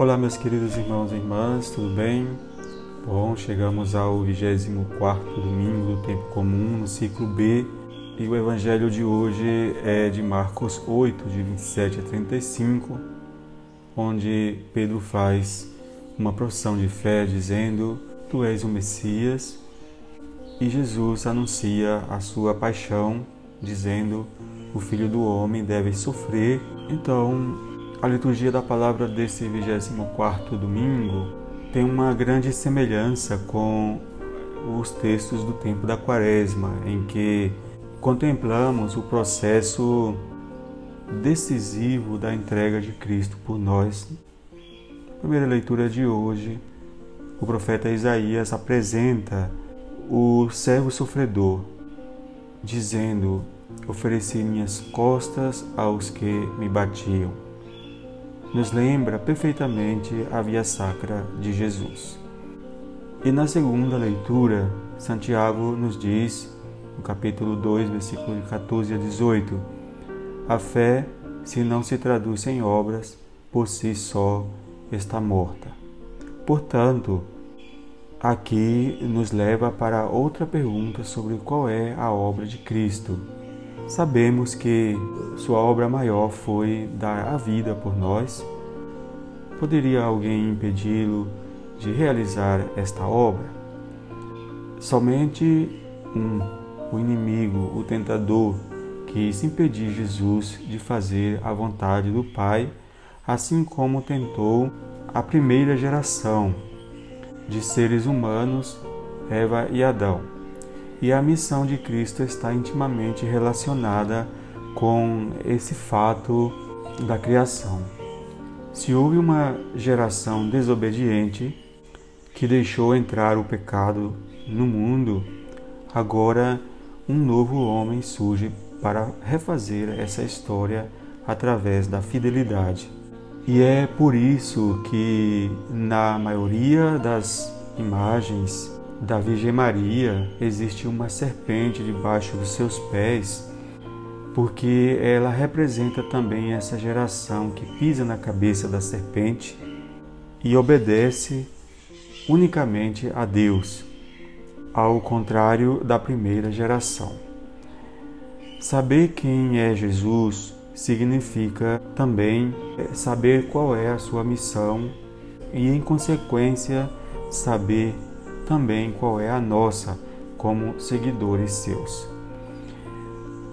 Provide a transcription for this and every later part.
Olá, meus queridos irmãos e irmãs, tudo bem? Bom, chegamos ao 24 domingo do tempo comum, no ciclo B, e o evangelho de hoje é de Marcos 8, de 27 a 35, onde Pedro faz uma profissão de fé dizendo: Tu és o Messias, e Jesus anuncia a sua paixão, dizendo: O filho do homem deve sofrer. Então, a liturgia da palavra desse 24 domingo tem uma grande semelhança com os textos do tempo da Quaresma, em que contemplamos o processo decisivo da entrega de Cristo por nós. primeira leitura de hoje, o profeta Isaías apresenta o servo sofredor, dizendo: Ofereci minhas costas aos que me batiam. Nos lembra perfeitamente a via sacra de Jesus. E na segunda leitura, Santiago nos diz, no capítulo 2, versículo 14 a 18, a fé, se não se traduz em obras, por si só está morta. Portanto, aqui nos leva para outra pergunta sobre qual é a obra de Cristo. Sabemos que sua obra maior foi dar a vida por nós. Poderia alguém impedi-lo de realizar esta obra? Somente um, o inimigo, o tentador, quis impedir Jesus de fazer a vontade do Pai, assim como tentou a primeira geração de seres humanos, Eva e Adão. E a missão de Cristo está intimamente relacionada com esse fato da criação. Se houve uma geração desobediente que deixou entrar o pecado no mundo, agora um novo homem surge para refazer essa história através da fidelidade. E é por isso que na maioria das imagens da Virgem Maria existe uma serpente debaixo dos seus pés, porque ela representa também essa geração que pisa na cabeça da serpente e obedece unicamente a Deus, ao contrário da primeira geração. Saber quem é Jesus significa também é, saber qual é a sua missão e, em consequência, saber também qual é a nossa como seguidores seus.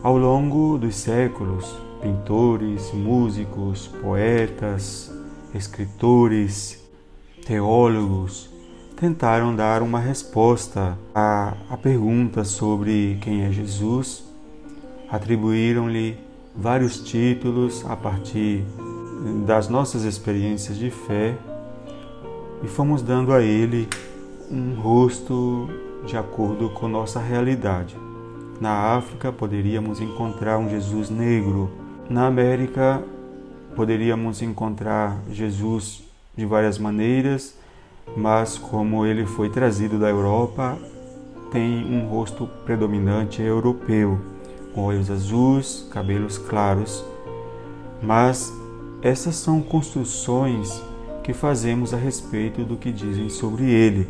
Ao longo dos séculos, pintores, músicos, poetas, escritores, teólogos tentaram dar uma resposta à, à pergunta sobre quem é Jesus, atribuíram-lhe vários títulos a partir das nossas experiências de fé e fomos dando a ele um rosto de acordo com nossa realidade. Na África poderíamos encontrar um Jesus negro, na América poderíamos encontrar Jesus de várias maneiras, mas como ele foi trazido da Europa, tem um rosto predominante europeu com olhos azuis, cabelos claros. Mas essas são construções que fazemos a respeito do que dizem sobre ele.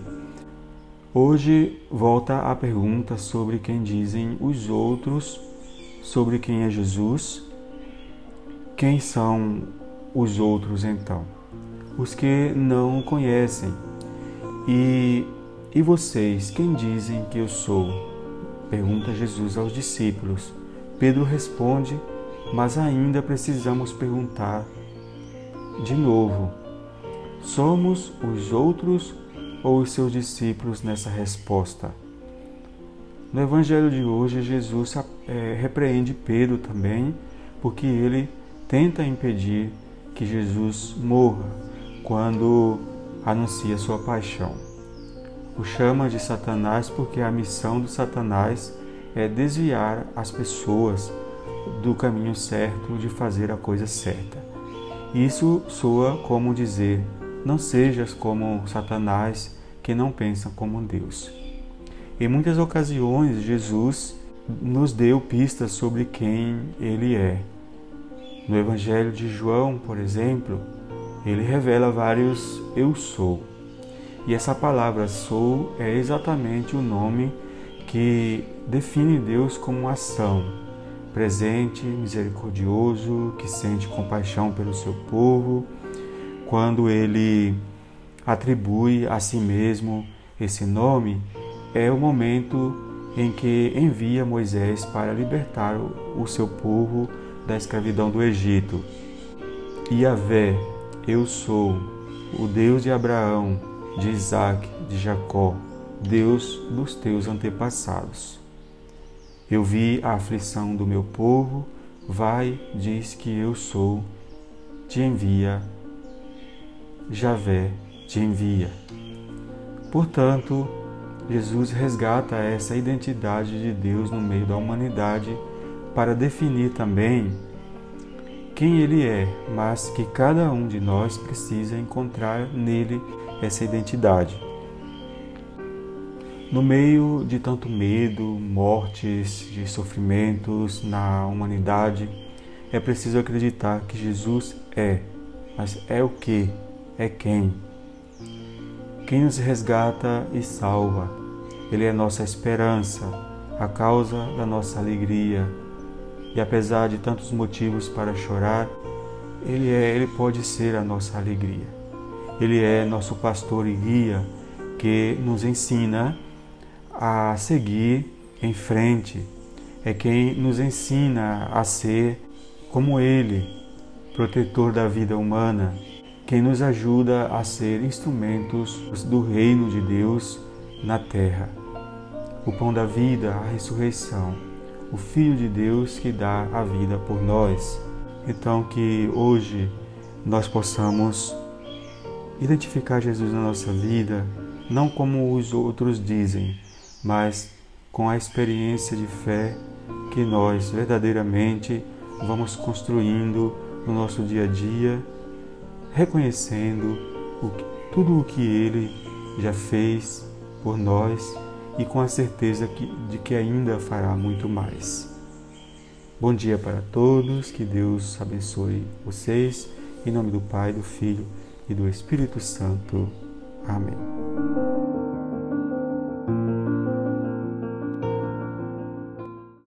Hoje volta a pergunta sobre quem dizem os outros sobre quem é Jesus. Quem são os outros então? Os que não o conhecem. E, e vocês, quem dizem que eu sou? Pergunta Jesus aos discípulos. Pedro responde, mas ainda precisamos perguntar de novo: somos os outros ou os seus discípulos nessa resposta? No Evangelho de hoje, Jesus é, repreende Pedro também, porque ele tenta impedir que Jesus morra quando anuncia sua paixão o chama de Satanás porque a missão do Satanás é desviar as pessoas do caminho certo de fazer a coisa certa. Isso soa como dizer: não sejas como Satanás que não pensa como Deus. Em muitas ocasiões, Jesus nos deu pistas sobre quem ele é. No Evangelho de João, por exemplo, ele revela vários eu sou. E essa palavra sou é exatamente o nome que define Deus como ação, presente, misericordioso, que sente compaixão pelo seu povo, quando ele atribui a si mesmo esse nome, é o momento em que envia Moisés para libertar o seu povo da escravidão do Egito. Yahvé, eu sou o Deus de Abraão, de Isaac, de Jacó, Deus dos teus antepassados. Eu vi a aflição do meu povo, vai, diz que eu sou, te envia, Javé te envia. Portanto, Jesus resgata essa identidade de Deus no meio da humanidade para definir também quem Ele é, mas que cada um de nós precisa encontrar nele essa identidade. No meio de tanto medo, mortes, de sofrimentos na humanidade, é preciso acreditar que Jesus é, mas é o que? É quem? Quem nos resgata e salva. Ele é nossa esperança, a causa da nossa alegria. E apesar de tantos motivos para chorar, ele é, ele pode ser a nossa alegria. Ele é nosso pastor e guia que nos ensina a seguir em frente. É quem nos ensina a ser como Ele, protetor da vida humana, quem nos ajuda a ser instrumentos do reino de Deus na terra. O pão da vida, a ressurreição, o Filho de Deus que dá a vida por nós. Então, que hoje nós possamos identificar Jesus na nossa vida, não como os outros dizem, mas com a experiência de fé que nós verdadeiramente vamos construindo no nosso dia a dia, reconhecendo o, tudo o que Ele já fez por nós e com a certeza que, de que ainda fará muito mais. Bom dia para todos, que Deus abençoe vocês, em nome do Pai, do Filho e do Espírito Santo. Amém.